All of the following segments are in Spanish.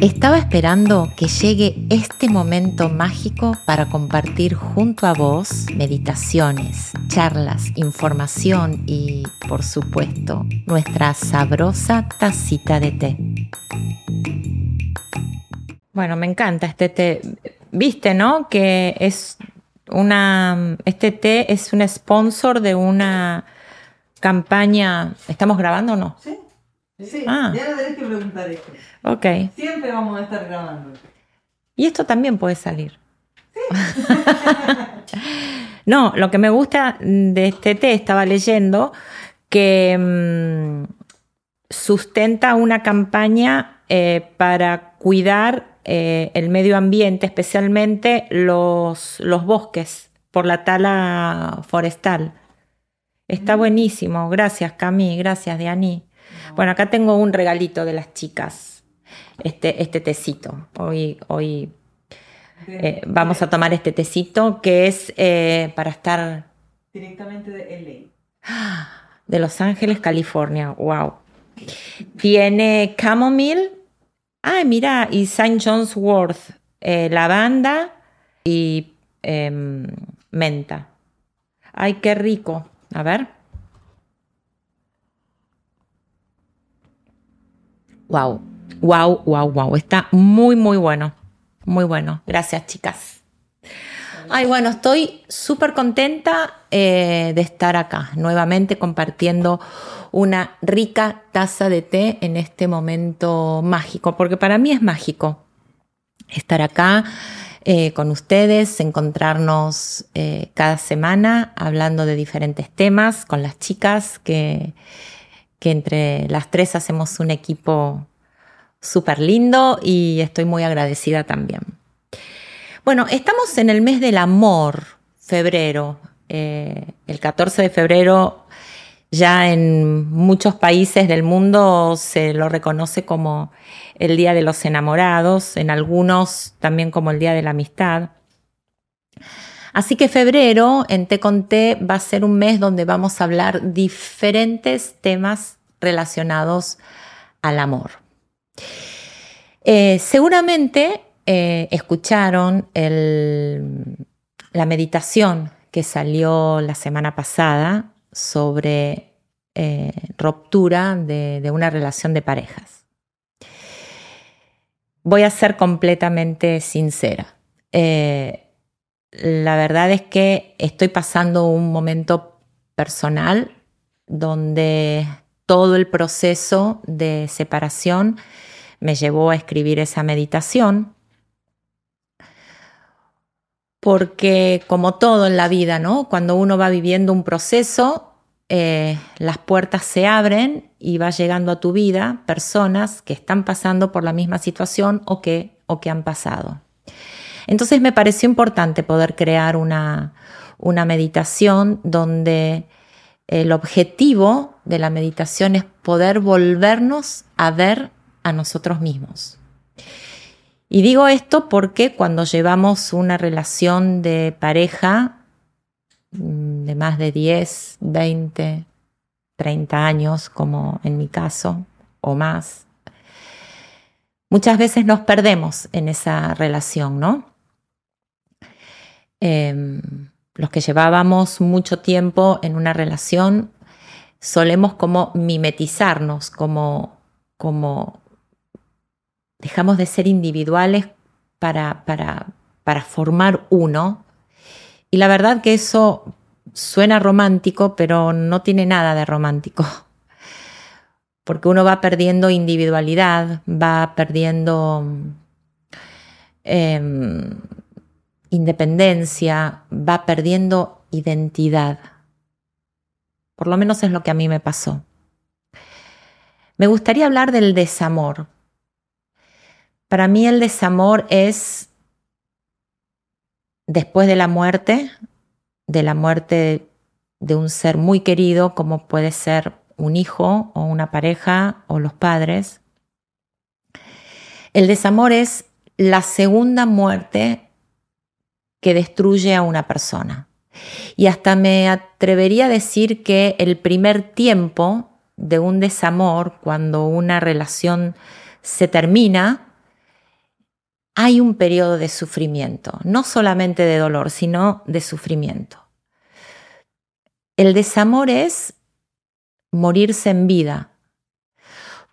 Estaba esperando que llegue este momento mágico para compartir junto a vos meditaciones, charlas, información y, por supuesto, nuestra sabrosa tacita de té. Bueno, me encanta este té. Viste, ¿no? Que es una. Este té es un sponsor de una campaña. ¿Estamos grabando o no? Sí. Sí, Ah. ya no tenés que preguntar esto. Ok. Siempre vamos a estar grabando. Y esto también puede salir. no, lo que me gusta de este té, estaba leyendo que mm, sustenta una campaña eh, para cuidar eh, el medio ambiente, especialmente los, los bosques, por la tala forestal. Está buenísimo. Gracias, Cami. Gracias, Diani. Bueno, acá tengo un regalito de las chicas. Este, este tecito. Hoy, hoy eh, vamos a tomar este tecito que es eh, para estar Directamente de de Los Ángeles, California. Wow. Tiene chamomile. Ay, mira, y St. John's Wort, eh, lavanda y em, menta. Ay, qué rico. A ver. Wow, wow, wow, wow. Está muy, muy bueno. Muy bueno. Gracias, chicas. Ay, bueno, estoy súper contenta eh, de estar acá, nuevamente compartiendo una rica taza de té en este momento mágico, porque para mí es mágico estar acá eh, con ustedes, encontrarnos eh, cada semana hablando de diferentes temas con las chicas, que, que entre las tres hacemos un equipo súper lindo y estoy muy agradecida también. Bueno, estamos en el mes del amor, febrero. Eh, el 14 de febrero ya en muchos países del mundo se lo reconoce como el Día de los Enamorados, en algunos también como el Día de la Amistad. Así que febrero en Te Conté va a ser un mes donde vamos a hablar diferentes temas relacionados al amor. Eh, seguramente eh, escucharon la meditación que salió la semana pasada sobre eh, ruptura de, una relación de parejas. Voy a ser completamente sincera. La verdad es que estoy pasando un momento personal donde todo el proceso de separación me llevó a escribir esa meditación porque como todo en la vida, ¿no? Cuando uno va viviendo un proceso, eh, las puertas se abren y va llegando a tu vida personas que están pasando por la misma situación o que, o que han pasado. Entonces me pareció importante poder crear una, una meditación donde el objetivo de la meditación es poder volvernos a ver a nosotros mismos. Y digo esto porque cuando llevamos una relación de pareja mm, de más de 10, 20, 30 años, como en mi caso, o más, muchas veces nos perdemos en esa relación, ¿no? Eh, los que llevábamos mucho tiempo en una relación solemos como mimetizarnos, como, como dejamos de ser individuales para, para, para formar uno. Y la verdad que eso suena romántico, pero no tiene nada de romántico. Porque uno va perdiendo individualidad, va perdiendo eh, independencia, va perdiendo identidad. Por lo menos es lo que a mí me pasó. Me gustaría hablar del desamor. Para mí el desamor es después de la muerte, de la muerte de un ser muy querido, como puede ser un hijo o una pareja o los padres. El desamor es la segunda muerte que destruye a una persona. Y hasta me atrevería a decir que el primer tiempo de un desamor, cuando una relación se termina, hay un periodo de sufrimiento, no solamente de dolor, sino de sufrimiento. El desamor es morirse en vida,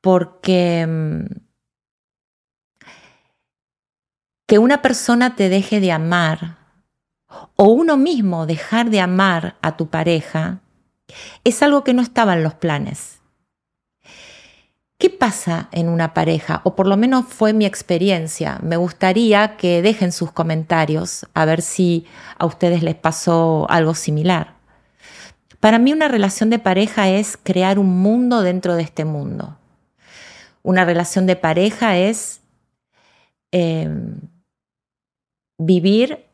porque mm, que una persona te deje de amar o uno mismo dejar de amar a tu pareja es algo que no estaba en los planes. ¿Qué pasa en una pareja? O por lo menos fue mi experiencia. Me gustaría que dejen sus comentarios a ver si a ustedes les pasó algo similar. Para mí una relación de pareja es crear un mundo dentro de este mundo. Una relación de pareja es em, vivir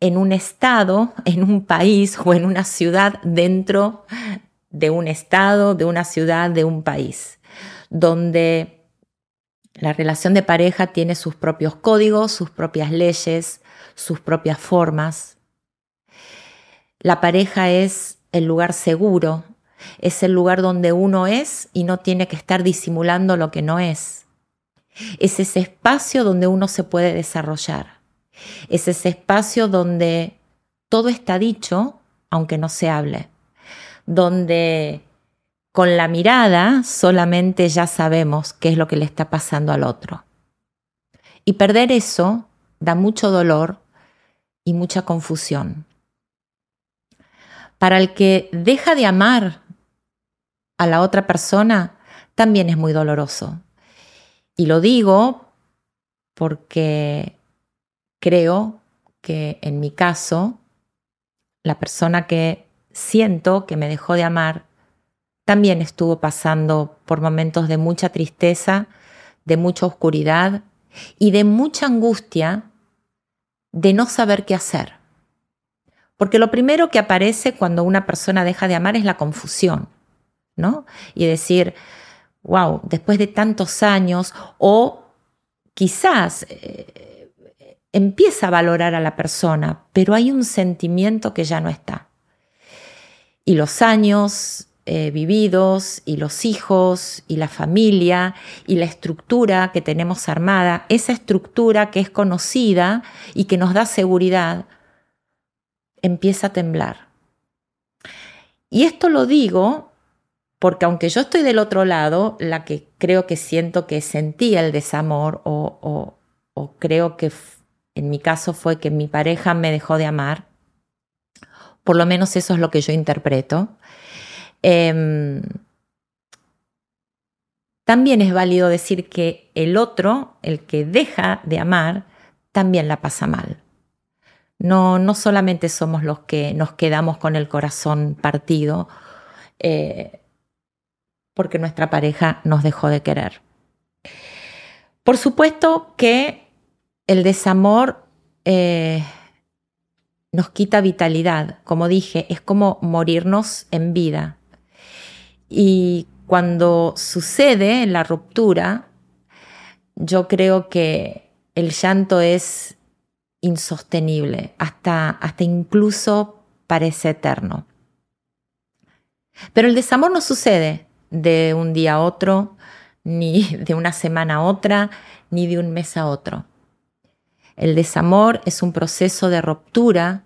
en un estado, en un país o en una ciudad dentro de un estado, de una ciudad, de un país, donde la relación de pareja tiene sus propios códigos, sus propias leyes, sus propias formas. La pareja es el lugar seguro, es el lugar donde uno es y no tiene que estar disimulando lo que no es. Es ese espacio donde uno se puede desarrollar. Es ese espacio donde todo está dicho, aunque no se hable. Donde con la mirada solamente ya sabemos qué es lo que le está pasando al otro. Y perder eso da mucho dolor y mucha confusión. Para el que deja de amar a la otra persona, también es muy doloroso. Y lo digo porque creo que en mi caso, la persona que siento que me dejó de amar también estuvo pasando por momentos de mucha tristeza, de mucha oscuridad y de mucha angustia de no saber qué hacer. Porque lo primero que aparece cuando una persona deja de amar es la confusión, ¿no? Y decir, wow, después de tantos años, o quizás eh, empieza a valorar a la persona, pero hay un sentimiento que ya no está. Y los años eh, vividos, y los hijos, y la familia, y la estructura que tenemos armada, esa estructura que es conocida y que nos da seguridad, empieza a temblar. Y esto lo digo porque aunque yo estoy del otro lado, la que creo que siento que sentía el desamor o, creo que en mi caso fue que mi pareja me dejó de amar. Por lo menos eso es lo que yo interpreto. Em, también es válido decir que el otro, el que deja de amar, también la pasa mal. No, no solamente somos los que nos quedamos con el corazón partido eh, porque nuestra pareja nos dejó de querer. Por supuesto que el desamor eh, nos quita vitalidad. Como dije, es como morirnos en vida. Y cuando sucede la ruptura, yo creo que el llanto es insostenible, hasta, hasta incluso parece eterno. Pero el desamor no sucede de un día a otro, ni de una semana a otra, ni de un mes a otro. El desamor es un proceso de ruptura,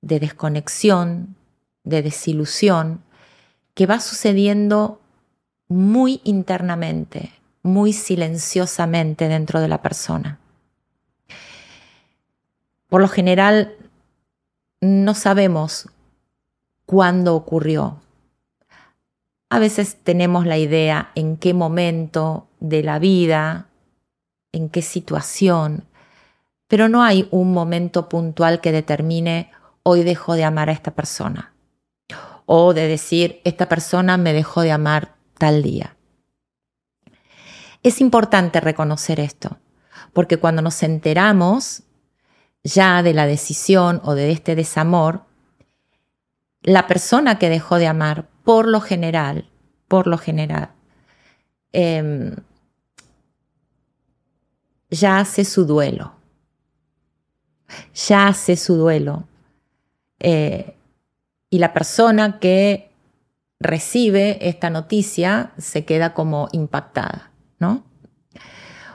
de desconexión, de desilusión, que va sucediendo muy internamente, muy silenciosamente dentro de la persona. Por lo general, no sabemos cuándo ocurrió. A veces tenemos la idea en qué momento de la vida, en qué situación, pero no hay un momento puntual que determine hoy dejo de amar a esta persona o de decir esta persona me dejó de amar tal día. Es importante reconocer esto, porque cuando nos enteramos ya de la decisión o de este desamor, la persona que dejó de amar, por lo general, por lo general, em, ya hace su duelo ya hace su duelo. Eh, y la persona que recibe esta noticia se queda como impactada, ¿no?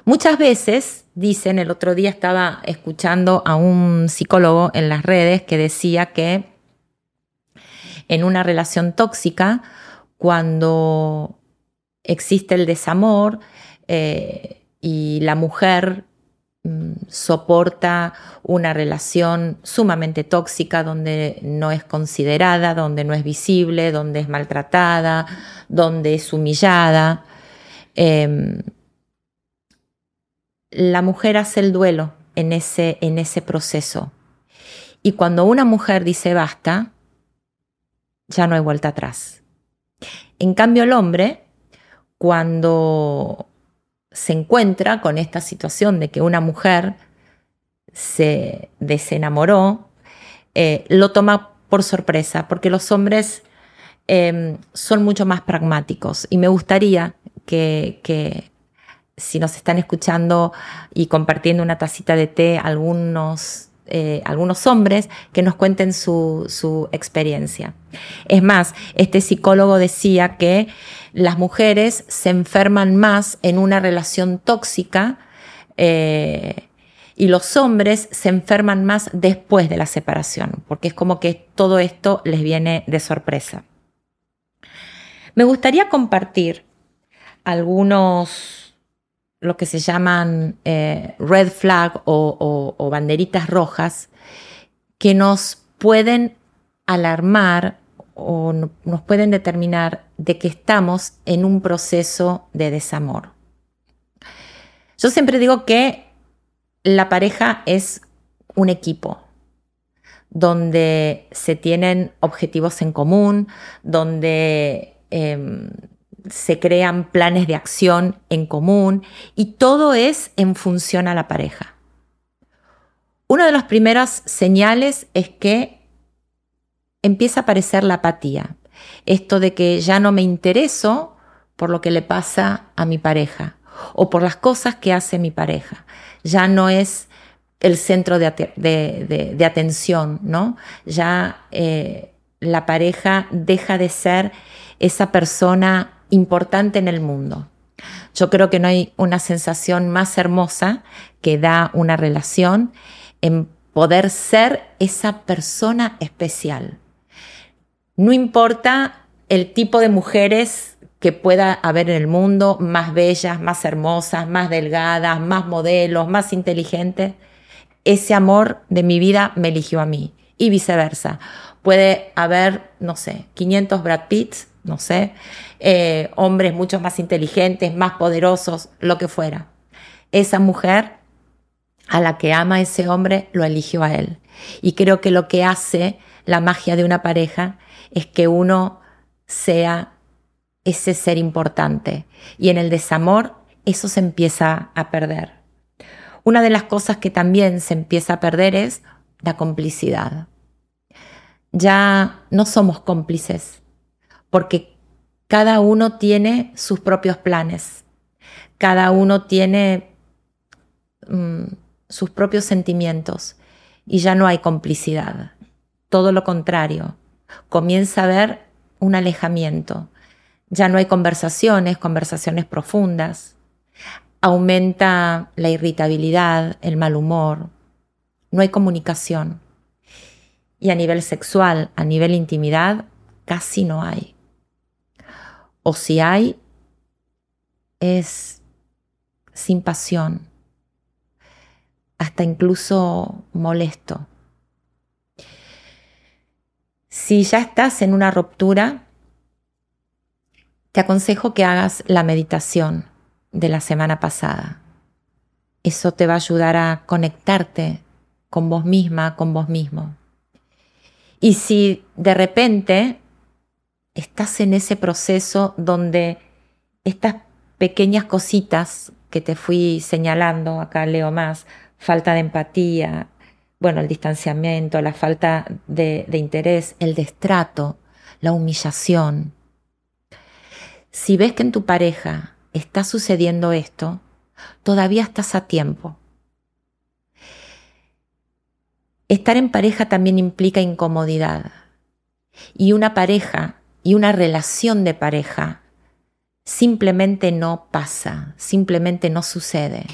Muchas veces, dicen, el otro día estaba escuchando a un psicólogo en las redes que decía que en una relación tóxica, cuando existe el desamor eh, y la mujer soporta una relación sumamente tóxica donde no es considerada, donde no es visible, donde es maltratada, donde es humillada. Em, la mujer hace el duelo en ese, en ese proceso. Y cuando una mujer dice basta, ya no hay vuelta atrás. En cambio, el hombre, cuando se encuentra con esta situación de que una mujer se desenamoró, eh, lo toma por sorpresa, porque los hombres eh, son mucho más pragmáticos. Y me gustaría que, que si nos están escuchando y compartiendo una tacita de té algunos, eh, algunos hombres que nos cuenten su, su, experiencia. Es más, este psicólogo decía que las mujeres se enferman más en una relación tóxica eh, y los hombres se enferman más después de la separación, porque es como que todo esto les viene de sorpresa. Me gustaría compartir algunos lo que se llaman eh, red flag o, banderitas rojas que nos pueden alarmar o no, nos pueden determinar de que estamos en un proceso de desamor. Yo siempre digo que la pareja es un equipo donde se tienen objetivos en común, donde eh, se crean planes de acción en común y todo es en función a la pareja. Una de las primeras señales es que empieza a aparecer la apatía. Esto de que ya no me intereso por lo que le pasa a mi pareja o por las cosas que hace mi pareja. Ya no es el centro de, atención, ¿no? Ya eh, la pareja deja de ser esa persona importante en el mundo. Yo creo que no hay una sensación más hermosa que da una relación en poder ser esa persona especial. No importa el tipo de mujeres que pueda haber en el mundo, más bellas, más hermosas, más delgadas, más modelos, más inteligentes, ese amor de mi vida me eligió a mí y viceversa. Puede haber, no sé, 500 Brad Pitts no sé, eh, hombres mucho más inteligentes, más poderosos, lo que fuera. Esa mujer a la que ama ese hombre lo eligió a él. Y creo que lo que hace la magia de una pareja es que uno sea ese ser importante. Y en el desamor eso se empieza a perder. Una de las cosas que también se empieza a perder es la complicidad. Ya no somos cómplices, porque cada uno tiene sus propios planes, cada uno tiene mm, sus propios sentimientos y ya no hay complicidad. Todo lo contrario, comienza a haber un alejamiento. Ya no hay conversaciones, conversaciones profundas. Aumenta la irritabilidad, el mal humor. No hay comunicación. Y a nivel sexual, a nivel intimidad, casi no hay o si hay, es sin pasión, hasta incluso molesto. Si ya estás en una ruptura, te aconsejo que hagas la meditación de la semana pasada. Eso te va a ayudar a conectarte con vos misma, con vos mismo. Y si de repente estás en ese proceso donde estas pequeñas cositas que te fui señalando, acá leo más, falta de empatía, bueno, el distanciamiento, la falta de, de interés, el destrato, la humillación. Si ves que en tu pareja está sucediendo esto, todavía estás a tiempo. Estar en pareja también implica incomodidad. Y una pareja y una relación de pareja simplemente no pasa, simplemente no sucede.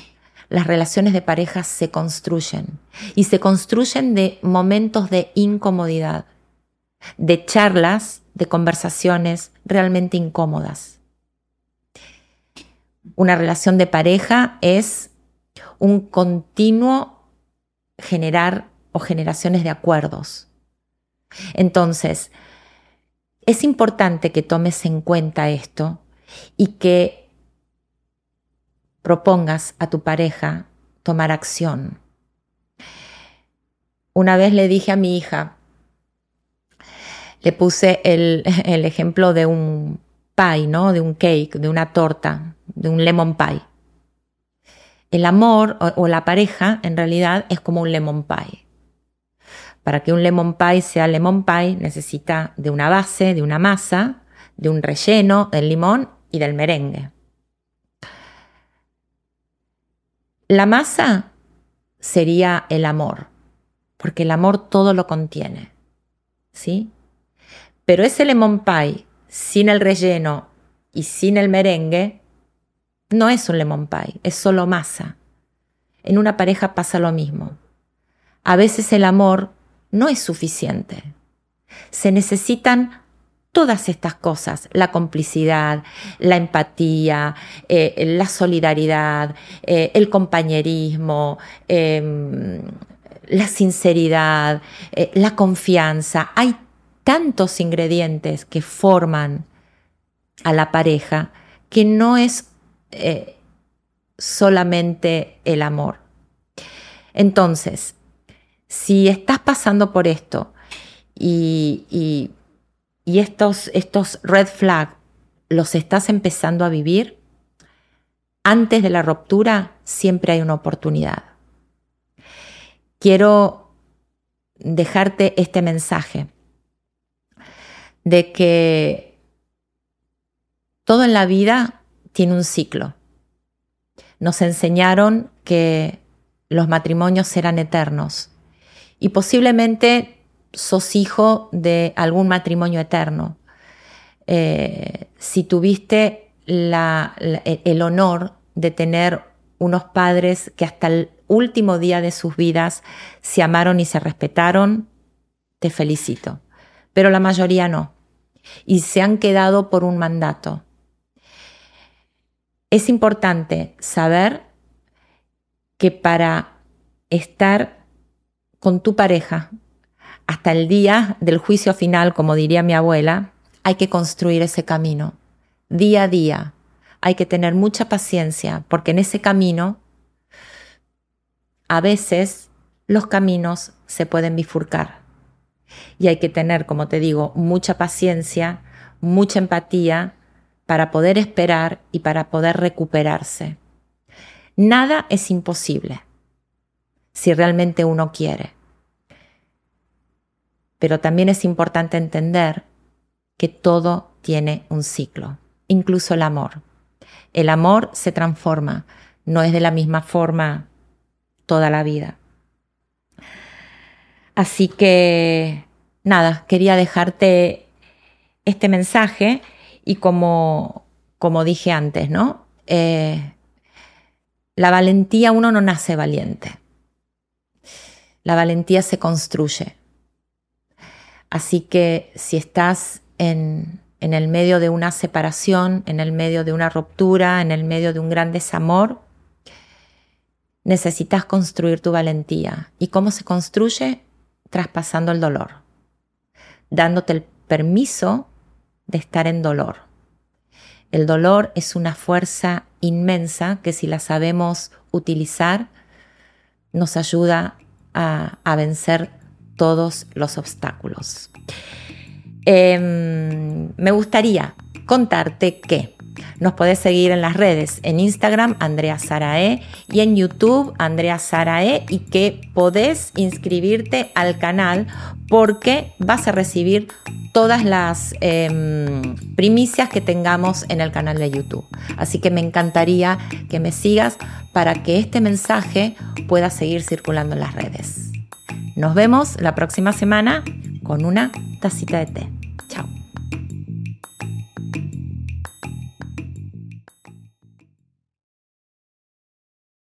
Las relaciones de pareja se construyen y se construyen de momentos de incomodidad, de charlas, de conversaciones realmente incómodas. Una relación de pareja es un continuo generar o generaciones de acuerdos. Entonces, es importante que tomes en cuenta esto y que propongas a tu pareja tomar acción. Una vez le dije a mi hija, le puse el, ejemplo de un pie, ¿no? De un cake, de una torta, de un lemon pie. El amor o, la pareja en realidad es como un lemon pie. Para que un lemon pie sea lemon pie necesita de una base, de una masa, de un relleno, del limón y del merengue. La masa sería el amor, porque el amor todo lo contiene. ¿Sí? Pero ese lemon pie sin el relleno y sin el merengue no es un lemon pie, es solo masa. En una pareja pasa lo mismo. A veces el amor no es suficiente. Se necesitan todas estas cosas, la complicidad, la empatía, eh, la solidaridad, eh, el compañerismo, em, la sinceridad, eh, la confianza. Hay tantos ingredientes que forman a la pareja que no es solamente el amor. Entonces, si estás pasando por esto y y estos, estos red flags los estás empezando a vivir, antes de la ruptura siempre hay una oportunidad. Quiero dejarte este mensaje de que todo en la vida tiene un ciclo. Nos enseñaron que los matrimonios eran eternos y posiblemente sos hijo de algún matrimonio eterno, eh, si tuviste el honor de tener unos padres que hasta el último día de sus vidas se amaron y se respetaron, te felicito. Pero la mayoría no. Y se han quedado por un mandato. Es importante saber que para estar con tu pareja, hasta el día del juicio final, como diría mi abuela, hay que construir ese camino, día a día. Hay que tener mucha paciencia, porque en ese camino, a veces, los caminos se pueden bifurcar. Y hay que tener, como te digo, mucha paciencia, mucha empatía para poder esperar y para poder recuperarse. Nada es imposible si realmente uno quiere. Pero también es importante entender que todo tiene un ciclo, incluso el amor. El amor se transforma, no es de la misma forma toda la vida. Así que, nada, quería dejarte este mensaje y como, como dije antes, ¿no? Eh, la valentía, uno no nace valiente. La valentía se construye. Así que si estás en, el medio de una separación, en el medio de una ruptura, en el medio de un gran desamor, necesitas construir tu valentía. ¿Y cómo se construye? Traspasando el dolor, dándote el permiso de estar en dolor. El dolor es una fuerza inmensa que si la sabemos utilizar, nos ayuda a, a vencer todos los obstáculos. Em, me gustaría contarte que nos podés seguir en las redes, en Instagram Andrea Sarae y en YouTube Andrea Sarae y que podés inscribirte al canal porque vas a recibir todas las em, primicias que tengamos en el canal de YouTube. Así que me encantaría que me sigas para que este mensaje pueda seguir circulando en las redes. Nos vemos la próxima semana con una tacita de té. Chao.